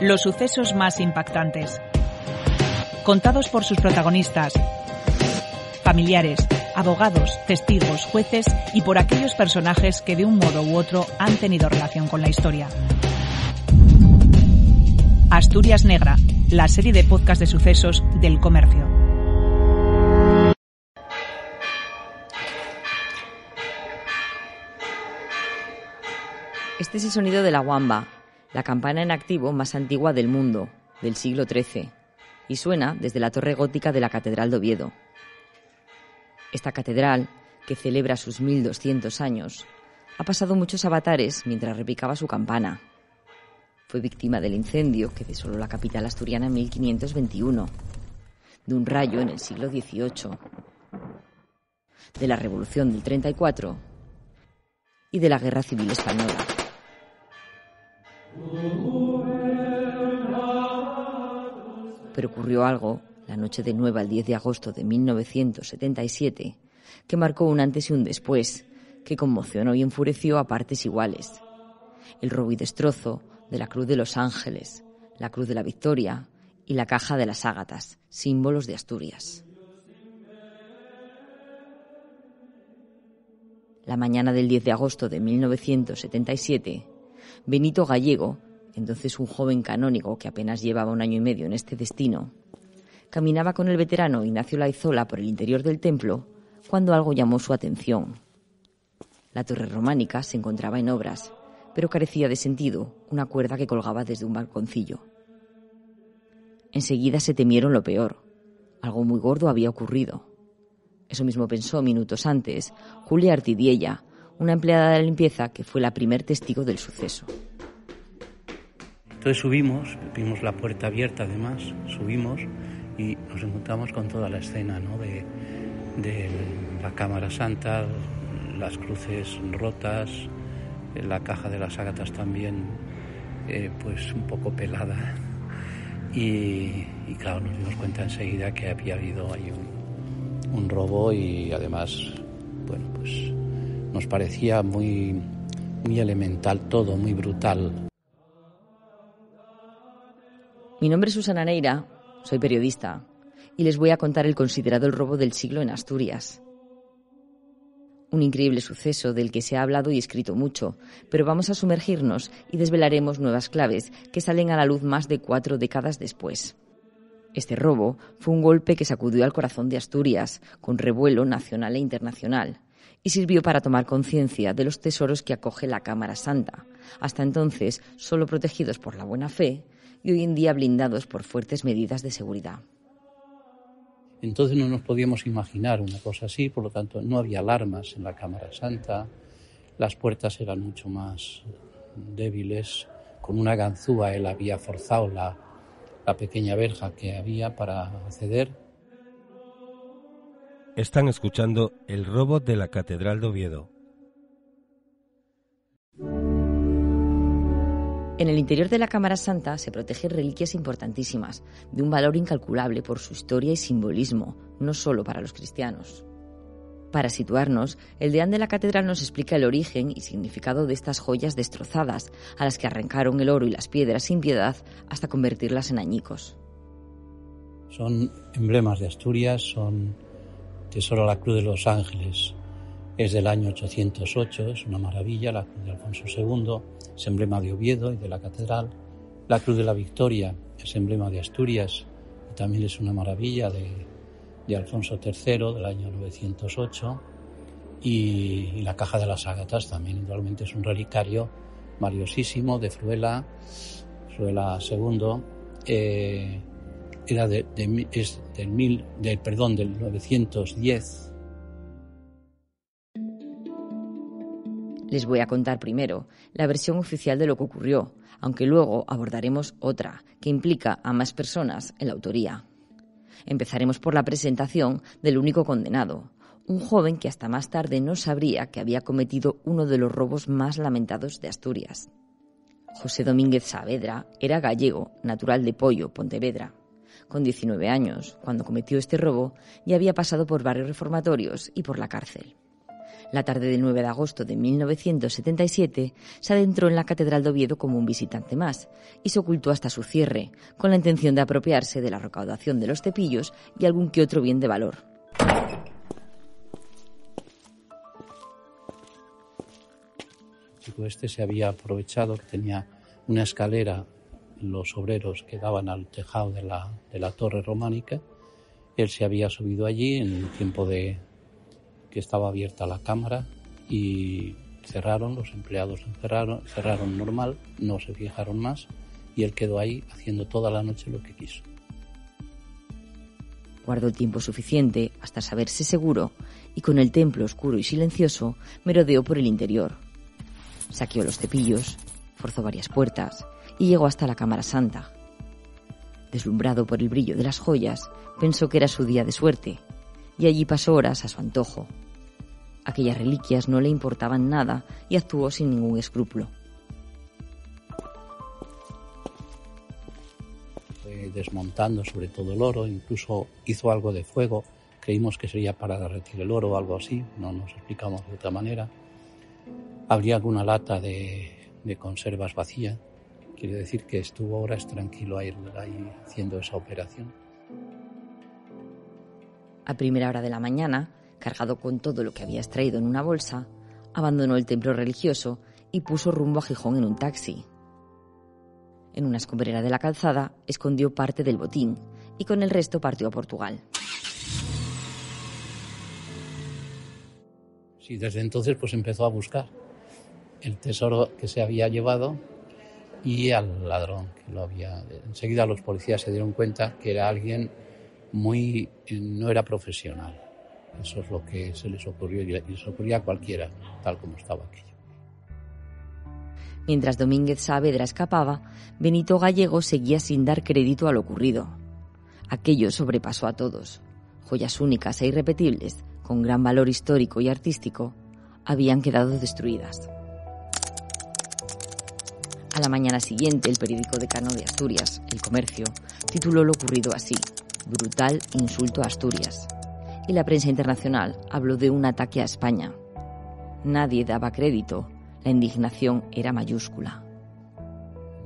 Los sucesos más impactantes. Contados por sus protagonistas, familiares, abogados, testigos, jueces y por aquellos personajes que de un modo u otro han tenido relación con la historia. Asturias Negra, la serie de podcast de sucesos del comercio. Este es el sonido de la guamba, la campana en activo más antigua del mundo, del siglo XIII, y suena desde la torre gótica de la Catedral de Oviedo. Esta catedral, que celebra sus 1200 años, ha pasado muchos avatares mientras repicaba su campana. Fue víctima del incendio que desoló la capital asturiana en 1521, de un rayo en el siglo XVIII, de la Revolución del 34 y de la Guerra Civil Española. Pero ocurrió algo la noche de 9 al 10 de agosto de 1977 que marcó un antes y un después, que conmocionó y enfureció a partes iguales. El robo y destrozo de la Cruz de los Ángeles, la Cruz de la Victoria y la Caja de las Ágatas, símbolos de Asturias. La mañana del 10 de agosto de 1977, Benito Gallego, entonces un joven canónigo que apenas llevaba un año y medio en este destino, caminaba con el veterano Ignacio Laizola por el interior del templo cuando algo llamó su atención. La torre románica se encontraba en obras, pero carecía de sentido una cuerda que colgaba desde un balconcillo. Enseguida se temieron lo peor. Algo muy gordo había ocurrido. Eso mismo pensó minutos antes Julia Artidiella, una empleada de la limpieza que fue la primer testigo del suceso. Entonces subimos, vimos la puerta abierta además, subimos y nos encontramos con toda la escena ¿no? de, de la Cámara Santa, las cruces rotas, la caja de las ágatas también eh, pues un poco pelada y, claro nos dimos cuenta enseguida que había habido ahí un robo y además bueno pues nos parecía muy, muy elemental todo, muy brutal. Mi nombre es Susana Neira, soy periodista y les voy a contar el considerado el robo del siglo en Asturias. Un increíble suceso del que se ha hablado y escrito mucho, pero vamos a sumergirnos y desvelaremos nuevas claves que salen a la luz más de cuatro décadas después. Este robo fue un golpe que sacudió al corazón de Asturias, con revuelo nacional e internacional y sirvió para tomar conciencia de los tesoros que acoge la Cámara Santa, hasta entonces solo protegidos por la buena fe y hoy en día blindados por fuertes medidas de seguridad. Entonces no nos podíamos imaginar una cosa así, por lo tanto no había alarmas en la Cámara Santa, las puertas eran mucho más débiles, con una ganzúa él había forzado la, la pequeña verja que había para acceder están escuchando El robo de la Catedral de Oviedo. En el interior de la Cámara Santa se protegen reliquias importantísimas, de un valor incalculable por su historia y simbolismo, no solo para los cristianos. Para situarnos, el deán de la catedral nos explica el origen y significado de estas joyas destrozadas, a las que arrancaron el oro y las piedras sin piedad hasta convertirlas en añicos. Son emblemas de Asturias, son Tesoro la Cruz de los Ángeles es del año 808, es una maravilla, la Cruz de Alfonso II es emblema de Oviedo y de la Catedral, la Cruz de la Victoria es emblema de Asturias y también es una maravilla de, Alfonso III del año 908 y, la Caja de las Ágatas también igualmente es un relicario valiosísimo de Fruela, Fruela II. Eh, era de, es del, mil, del, perdón, del 910. Les voy a contar primero la versión oficial de lo que ocurrió, aunque luego abordaremos otra, que implica a más personas en la autoría. Empezaremos por la presentación del único condenado, un joven que hasta más tarde no sabría que había cometido uno de los robos más lamentados de Asturias. José Domínguez Saavedra era gallego, natural de Pollo, Pontevedra. Con 19 años, cuando cometió este robo, ya había pasado por varios reformatorios y por la cárcel. La tarde del 9 de agosto de 1977 se adentró en la Catedral de Oviedo como un visitante más y se ocultó hasta su cierre, con la intención de apropiarse de la recaudación de los cepillos y algún que otro bien de valor. Este se había aprovechado que tenía una escalera los obreros que daban al tejado de la, de la torre románica. Él se había subido allí en el tiempo de, que estaba abierta la cámara y cerraron, los empleados cerraron, cerraron normal, no se fijaron más y él quedó ahí haciendo toda la noche lo que quiso. Guardó el tiempo suficiente hasta saberse seguro y con el templo oscuro y silencioso merodeó por el interior. Saqueó los cepillos, forzó varias puertas y llegó hasta la Cámara Santa. Deslumbrado por el brillo de las joyas, pensó que era su día de suerte y allí pasó horas a su antojo, Aquellas reliquias no le importaban nada y actuó sin ningún escrúpulo. Desmontando sobre todo el oro, incluso hizo algo de fuego. Creímos que sería para derretir el oro o algo así, no nos explicamos de otra manera. Habría alguna lata de, conservas vacía, quiere decir que estuvo horas tranquilo ahí haciendo esa operación. A primera hora de la mañana, cargado con todo lo que había extraído en una bolsa, abandonó el templo religioso y puso rumbo a Gijón en un taxi. En una escombrera de la calzada escondió parte del botín y con el resto partió a Portugal. Sí, desde entonces pues empezó a buscar el tesoro que se había llevado y al ladrón que lo había. Enseguida los policías se dieron cuenta que era alguien muy no era profesional eso es lo que se les ocurrió y les ocurría a cualquiera, tal como estaba aquello. Mientras Domínguez Saavedra escapaba, Benito Gallego seguía sin dar crédito a lo ocurrido. Aquello sobrepasó a todos. Joyas únicas e irrepetibles, con gran valor histórico y artístico, habían quedado destruidas. A la mañana siguiente, el periódico decano de Asturias, El Comercio, tituló lo ocurrido así: Brutal insulto a Asturias y la prensa internacional habló de un ataque a España. Nadie daba crédito, la indignación era mayúscula.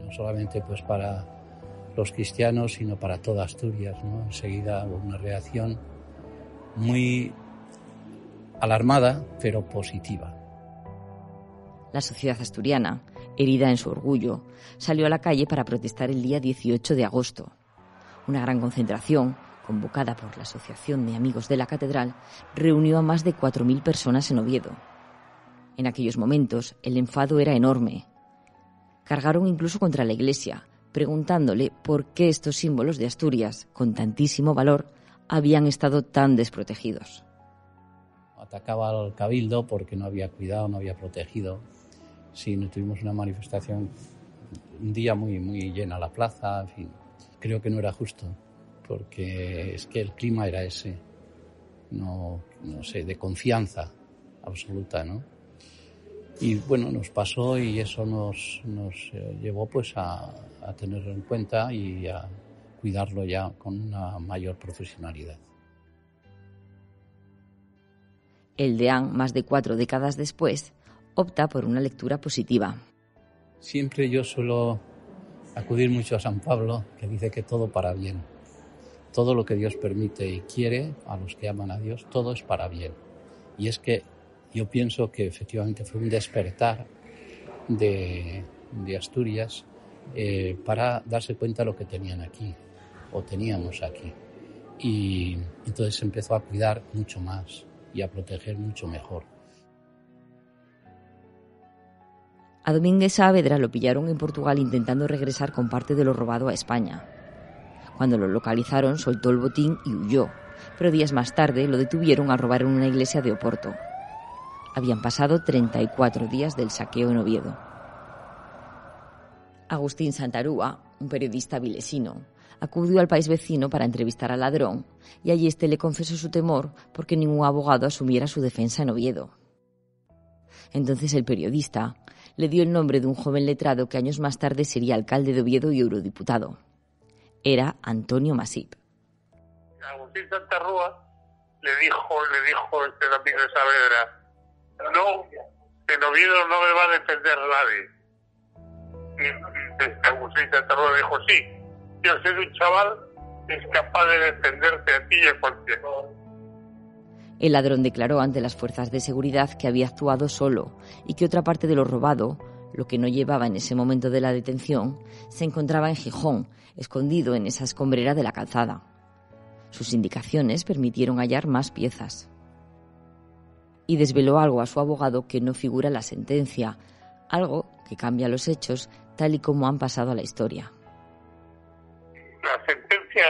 No solamente pues para los cristianos, sino para toda Asturias. ¿no? Enseguida hubo una reacción muy alarmada, pero positiva. La sociedad asturiana, herida en su orgullo, salió a la calle para protestar el día 18 de agosto. Una gran concentración convocada por la Asociación de Amigos de la Catedral, reunió a más de 4.000 personas en Oviedo. En aquellos momentos el enfado era enorme. Cargaron incluso contra la Iglesia, preguntándole por qué estos símbolos de Asturias, con tantísimo valor, habían estado tan desprotegidos. Atacaba al cabildo porque no había cuidado, no había protegido. Sí, tuvimos una manifestación un día muy, muy llena la plaza, en fin, creo que no era justo porque es que el clima era ese, no, no sé, de confianza absoluta, ¿no? Y bueno, nos pasó y eso nos, nos eh, llevó pues a, a tenerlo en cuenta y a cuidarlo ya con una mayor profesionalidad. El DEAN, más de cuatro décadas después, opta por una lectura positiva. Siempre yo suelo acudir mucho a San Pablo, que dice que todo para bien todo lo que Dios permite y quiere a los que aman a Dios, todo es para bien. Y es que yo pienso que efectivamente fue un despertar de, Asturias eh, para darse cuenta de lo que tenían aquí o teníamos aquí. Y entonces se empezó a cuidar mucho más y a proteger mucho mejor. A Domínguez Saavedra lo pillaron en Portugal intentando regresar con parte de lo robado a España. Cuando lo localizaron, soltó el botín y huyó, pero días más tarde lo detuvieron a robar en una iglesia de Oporto. Habían pasado 34 días del saqueo en Oviedo. Agustín Santarúa, un periodista vilesino, acudió al país vecino para entrevistar al ladrón y allí este le confesó su temor porque ningún abogado asumiera su defensa en Oviedo. Entonces el periodista le dio el nombre de un joven letrado que años más tarde sería alcalde de Oviedo y eurodiputado era Antonio Masip. Agustín Santarrúa le dijo, le dijo este Ramírez Saavedra, no, en Oviedo no me va a defender nadie. Y, Agustín Santarro dijo, sí, yo soy un chaval que es capaz de defenderte a ti y a cualquiera. El ladrón declaró ante las fuerzas de seguridad que había actuado solo y que otra parte de lo robado, lo que no llevaba en ese momento de la detención, se encontraba en Gijón, escondido en esa escombrera de la calzada. Sus indicaciones permitieron hallar más piezas. Y desveló algo a su abogado que no figura en la sentencia, algo que cambia los hechos tal y como han pasado a la historia. La sentencia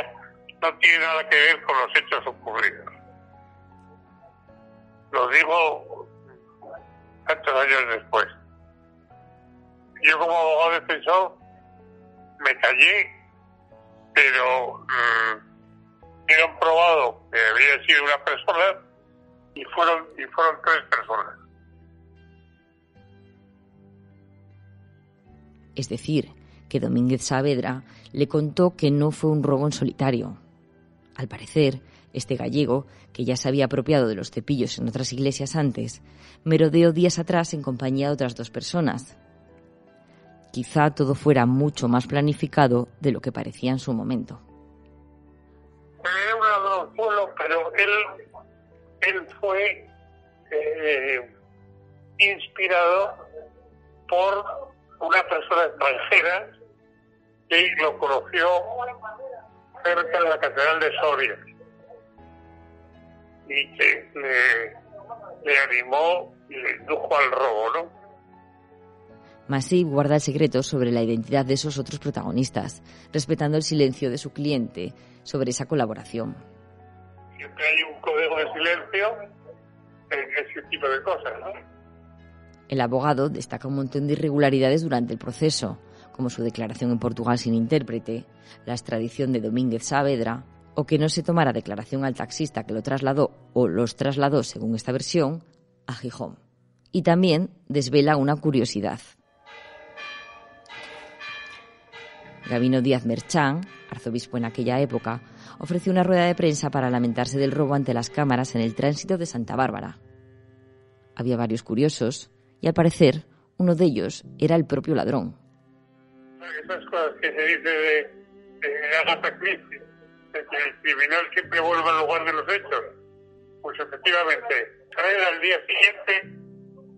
no tiene nada que ver con los hechos ocurridos. Lo digo tantos años después. Yo como abogado defensor me callé, pero mm, dieron probado que había sido una persona y fueron y fueron tres personas. Es decir, que Domínguez Saavedra le contó que no fue un robo en solitario. Al parecer, este gallego, que ya se había apropiado de los cepillos en otras iglesias antes, merodeó días atrás en compañía de otras dos personas. Quizá todo fuera mucho más planificado de lo que parecía en su momento. Pero él, él fue eh, inspirado por una persona extranjera que lo conoció cerca de la Catedral de Soria y que le, le animó y le indujo al robo, ¿no? Masip guarda el secreto sobre la identidad de esos otros protagonistas, respetando el silencio de su cliente sobre esa colaboración. Siempre hay un código de silencio en ese tipo de cosas, ¿no? El abogado destaca un montón de irregularidades durante el proceso, como su declaración en Portugal sin intérprete, la extradición de Domínguez Saavedra, o que no se tomara declaración al taxista que lo trasladó o los trasladó, según esta versión, a Gijón. Y también desvela una curiosidad. Gabino Díaz Merchán, arzobispo en aquella época, ofreció una rueda de prensa para lamentarse del robo ante las cámaras en el tránsito de Santa Bárbara. Había varios curiosos y al parecer uno de ellos era el propio ladrón. Esas cosas que se dice de, de que el criminal siempre vuelve al lugar de los hechos. Pues efectivamente, sale al día siguiente,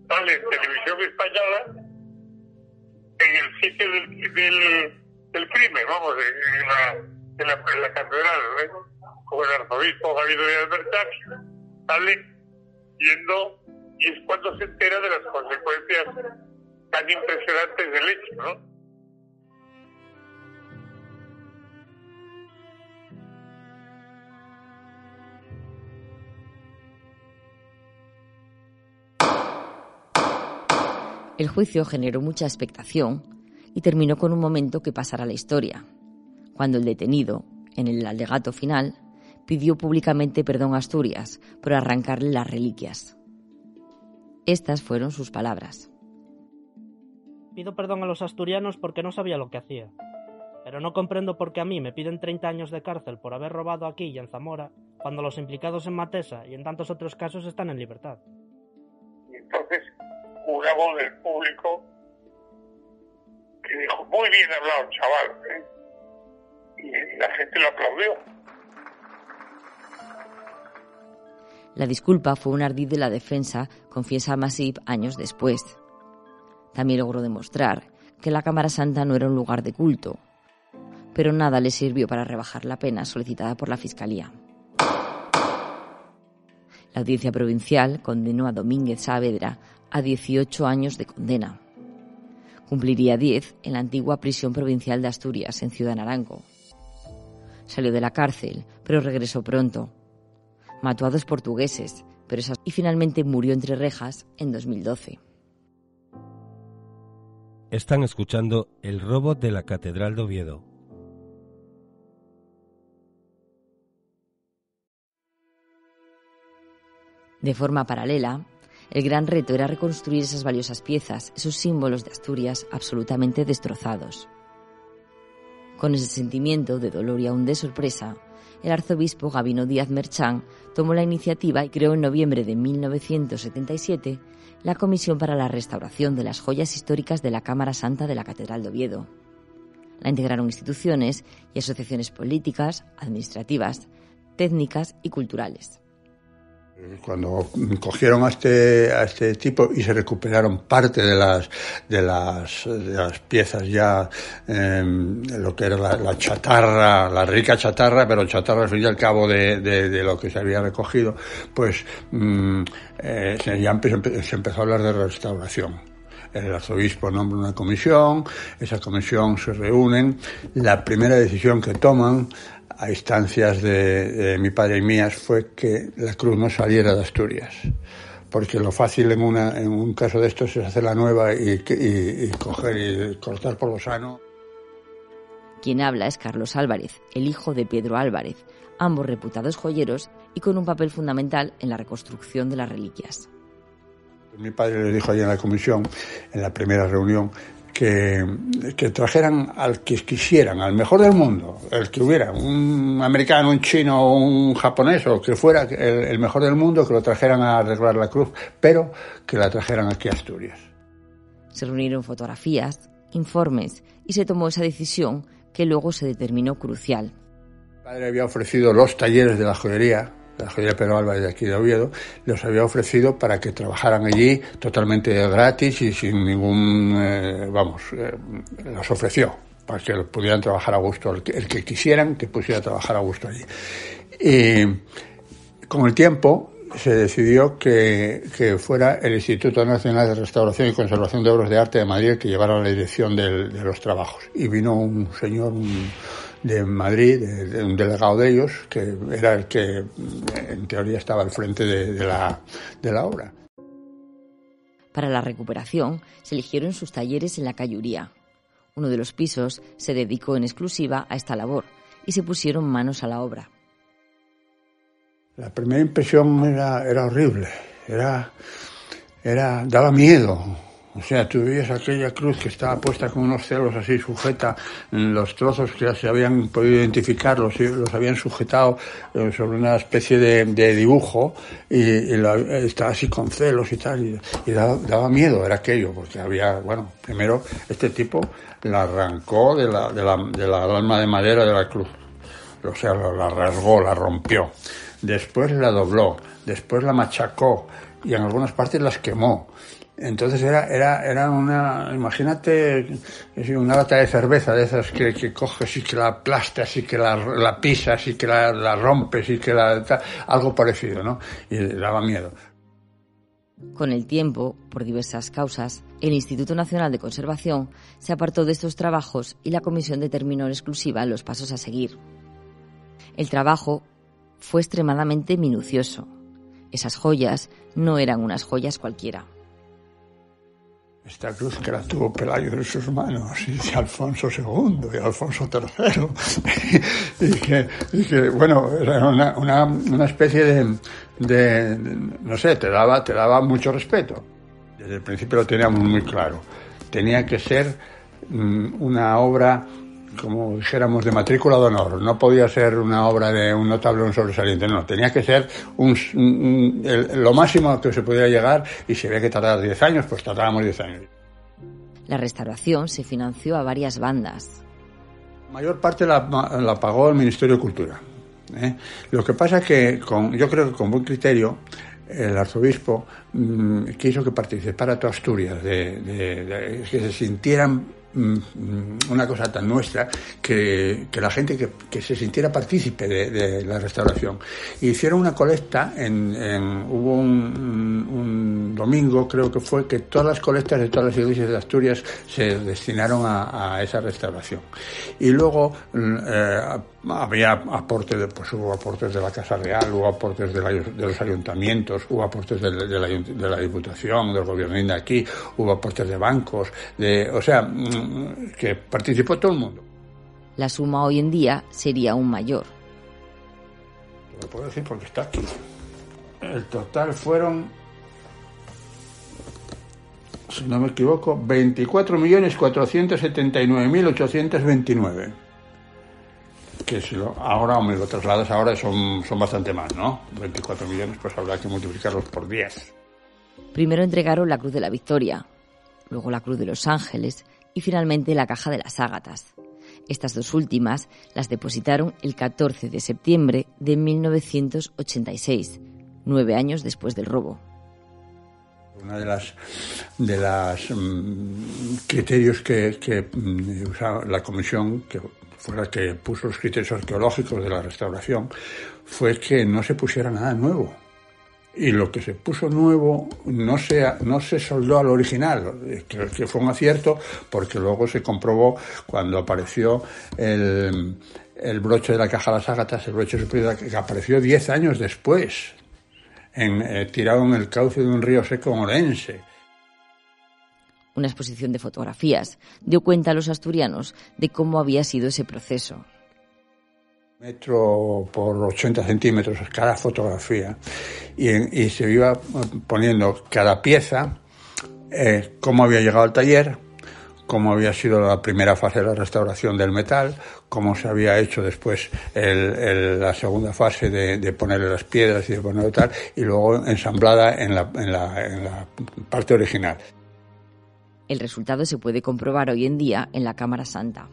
sale en televisión española, en el sitio del, del, del crimen, vamos, en, la, en, la, catedral, ¿eh? con el arzobispo Javier Díaz Bertach, sale yendo y es cuando se entera de las consecuencias tan impresionantes del hecho, ¿no? El juicio generó mucha expectación y terminó con un momento que pasará a la historia, cuando el detenido, en el alegato final, pidió públicamente perdón a Asturias por arrancarle las reliquias. Estas fueron sus palabras. Pido perdón a los asturianos porque no sabía lo que hacía. Pero no comprendo por qué a mí me piden 30 años de cárcel por haber robado aquí y en Zamora, cuando los implicados en Matesa y en tantos otros casos están en libertad. Y entonces una voz del público que dijo, muy bien hablado, chaval. ¿eh? Y la gente lo aplaudió. La disculpa fue un ardid de la defensa, confiesa Masip años después. También logró demostrar que la Cámara Santa no era un lugar de culto, pero nada le sirvió para rebajar la pena solicitada por la Fiscalía. La audiencia provincial condenó a Domínguez Saavedra a 18 años de condena. Cumpliría 10 en la antigua prisión provincial de Asturias, en Ciudad Naranco. Salió de la cárcel, pero regresó pronto. Mató a dos portugueses, pero esas... y finalmente murió entre rejas en 2012. Están escuchando El robo de la Catedral de Oviedo. De forma paralela, el gran reto era reconstruir esas valiosas piezas, esos símbolos de Asturias absolutamente destrozados. Con ese sentimiento de dolor y aún de sorpresa, el arzobispo Gabino Díaz Merchán tomó la iniciativa y creó en noviembre de 1977 la Comisión para la Restauración de las Joyas Históricas de la Cámara Santa de la Catedral de Oviedo. La integraron instituciones y asociaciones políticas, administrativas, técnicas y culturales. Cuando cogieron a este, a este tipo y se recuperaron parte de las, de las, de las piezas ya, em, lo que era la, chatarra, la rica chatarra, pero chatarra y al cabo de, lo que se había recogido, pues mm, eh, ya se empezó a hablar de restauración. El arzobispo nombra una comisión, esa comisión se reúnen, la primera decisión que toman a instancias de, mi padre y mías fue que la cruz no saliera de Asturias. Porque lo fácil en, una, en un caso de estos es hacer la nueva y, y, coger y cortar por lo sano. Quien habla es Carlos Álvarez, el hijo de Pedro Álvarez, ambos reputados joyeros y con un papel fundamental en la reconstrucción de las reliquias. Mi padre le dijo allí en la comisión, en la primera reunión, que, que, trajeran al que quisieran, al mejor del mundo, el que hubiera, un americano, un chino, un japonés, o que fuera el, mejor del mundo, que lo trajeran a arreglar la cruz, pero que la trajeran aquí a Asturias. Se reunieron fotografías, informes, y se tomó esa decisión que luego se determinó crucial. Mi padre había ofrecido los talleres de la joyería la joyería Pedro Álvarez de aquí de Oviedo, los había ofrecido para que trabajaran allí totalmente gratis y sin ningún, eh, vamos, eh, los ofreció para que pudieran trabajar a gusto, el que, quisieran que pusiera a trabajar a gusto allí. Y con el tiempo se decidió que, que, fuera el Instituto Nacional de Restauración y Conservación de Obras de Arte de Madrid que llevara la dirección de los trabajos. Y vino un señor, un, de Madrid, de, un delegado de ellos, que era el que en teoría estaba al frente de, la, de la obra. Para la recuperación se eligieron sus talleres en la Cayuría. Uno de los pisos se dedicó en exclusiva a esta labor y se pusieron manos a la obra. La primera impresión era, era horrible, era, era, daba miedo, o sea, tú veías aquella cruz que estaba puesta con unos celos así sujeta, los trozos que ya se habían podido identificar, los, los habían sujetado eh, sobre una especie de, dibujo y, estaba así con celos y tal, y, daba, miedo, era aquello, porque había, bueno, primero este tipo la arrancó de la, de la, de la alma de madera de la cruz, o sea, la rasgó, la rompió, después la dobló, después la machacó y en algunas partes las quemó entonces era, era, era una, imagínate, una lata de cerveza de esas que, que coges y que la aplastas y que la, la pisas y que la, la, rompes y que la, algo parecido, ¿no? Y daba miedo. Con el tiempo, por diversas causas, el Instituto Nacional de Conservación se apartó de estos trabajos y la comisión determinó en exclusiva los pasos a seguir. El trabajo fue extremadamente minucioso. Esas joyas no eran unas joyas cualquiera. Esta cruz que la tuvo Pelayo en sus manos, y Alfonso II y Alfonso III, y, que, bueno, era una, una, una especie de, de, no sé, te daba, te daba mucho respeto. Desde el principio lo teníamos muy claro. Tenía que ser mm, una obra como dijéramos, de matrícula de honor. No podía ser una obra de un notable o un sobresaliente, no. Tenía que ser un, lo máximo que se podía llegar y si había que tardar 10 años, pues tardábamos 10 años. La restauración se financió a varias bandas. La mayor parte la, la pagó el Ministerio de Cultura. ¿eh? Lo que pasa es que, con, yo creo que con buen criterio, el arzobispo mm, quiso que participara toda Asturias, de, que se sintieran una cosa tan nuestra que, la gente que, se sintiera partícipe de, la restauración. Hicieron una colecta, en, hubo un, domingo, creo que fue, que todas las colectas de todas las iglesias de Asturias se destinaron a, esa restauración. Y luego mm, eh, había aportes, de, pues hubo aportes de la Casa Real, hubo aportes de, los ayuntamientos, hubo aportes de, la, Diputación, del gobierno de aquí, hubo aportes de bancos, de, o sea, mm, que participó todo el mundo. La suma hoy en día sería aún mayor. Lo puedo decir porque está aquí. El total fueron, si no me equivoco, 24.479.829. que si lo, ahora me lo trasladas ahora son, son bastante más, ¿no? 24 millones, pues habrá que multiplicarlos por 10. Primero entregaron la Cruz de la Victoria, luego la Cruz de los Ángeles y finalmente la Caja de las Ágatas. Estas dos últimas las depositaron el 14 de septiembre de 1986, nueve años después del robo. Una de las de las mm, criterios que, mm, usaba la comisión, que fue la que puso los criterios arqueológicos de la restauración, fue que no se pusiera nada nuevo. Y lo que se puso nuevo no se, no se soldó al original, que, que fue un acierto, porque luego se comprobó cuando apareció el, el broche de la caja de las ágatas, el broche superior, que apareció 10 años después, en, eh, tirado en el cauce de un río seco orense. Una exposición de fotografías dio cuenta a los asturianos de cómo había sido ese proceso. Metro por 80 centímetros cada fotografía y, se iba poniendo cada pieza, eh, cómo había llegado al taller, cómo había sido la primera fase de la restauración del metal, cómo se había hecho después el- la segunda fase de, ponerle las piedras y de ponerlo tal, y luego ensamblada en la, en la- en la parte original. El resultado se puede comprobar hoy en día en la Cámara Santa.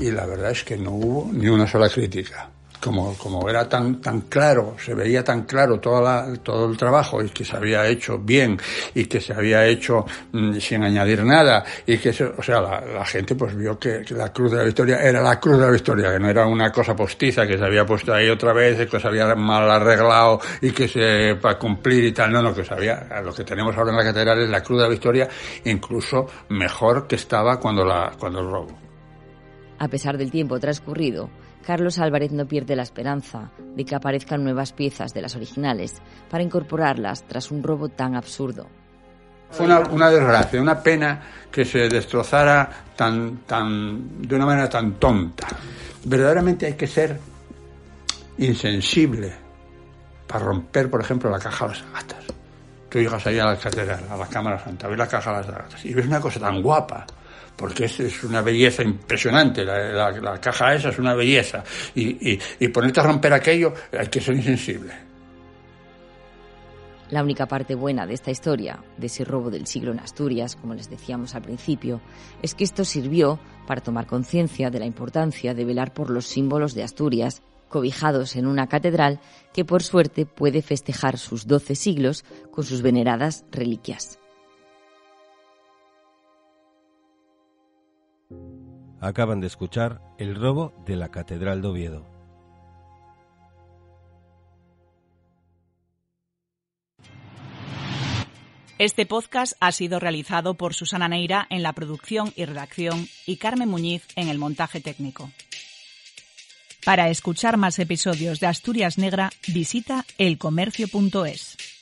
Y la verdad es que no hubo ni una sola crítica. Como, como era tan, tan claro, se veía tan claro toda la- todo el trabajo y que se había hecho bien y que se había hecho mm, sin añadir nada y que, se- o sea, la, la gente pues vio que, la Cruz de la Victoria era la Cruz de la Victoria, que no era una cosa postiza que se había puesto ahí otra vez, que se había mal arreglado y que se, para cumplir y tal, no, no, que se había, lo que tenemos ahora en la catedral es la Cruz de la Victoria, incluso mejor que estaba cuando la, cuando el robo. A pesar del tiempo transcurrido, Carlos Álvarez no pierde la esperanza de que aparezcan nuevas piezas de las originales para incorporarlas tras un robo tan absurdo. Fue una, una desgracia, una pena que se destrozara tan, tan, de una manera tan tonta. Verdaderamente hay que ser insensible para romper, por ejemplo, la caja de las agatas. Tú llegas ahí a la catedral, a la Cámara Santa, ves la caja de las agatas y ves una cosa tan guapa, porque es, es una belleza impresionante, la, caja esa es una belleza, y, y, y ponerte a romper aquello hay que ser insensible. La única parte buena de esta historia, de ese robo del siglo en Asturias, como les decíamos al principio, es que esto sirvió para tomar conciencia de la importancia de velar por los símbolos de Asturias, cobijados en una catedral que por suerte puede festejar sus doce siglos con sus veneradas reliquias. Acaban de escuchar El robo de la Catedral de Oviedo. Este podcast ha sido realizado por Susana Neira en la producción y redacción y Carmen Muñiz en el montaje técnico. Para escuchar más episodios de Asturias Negra, visita elcomercio.es.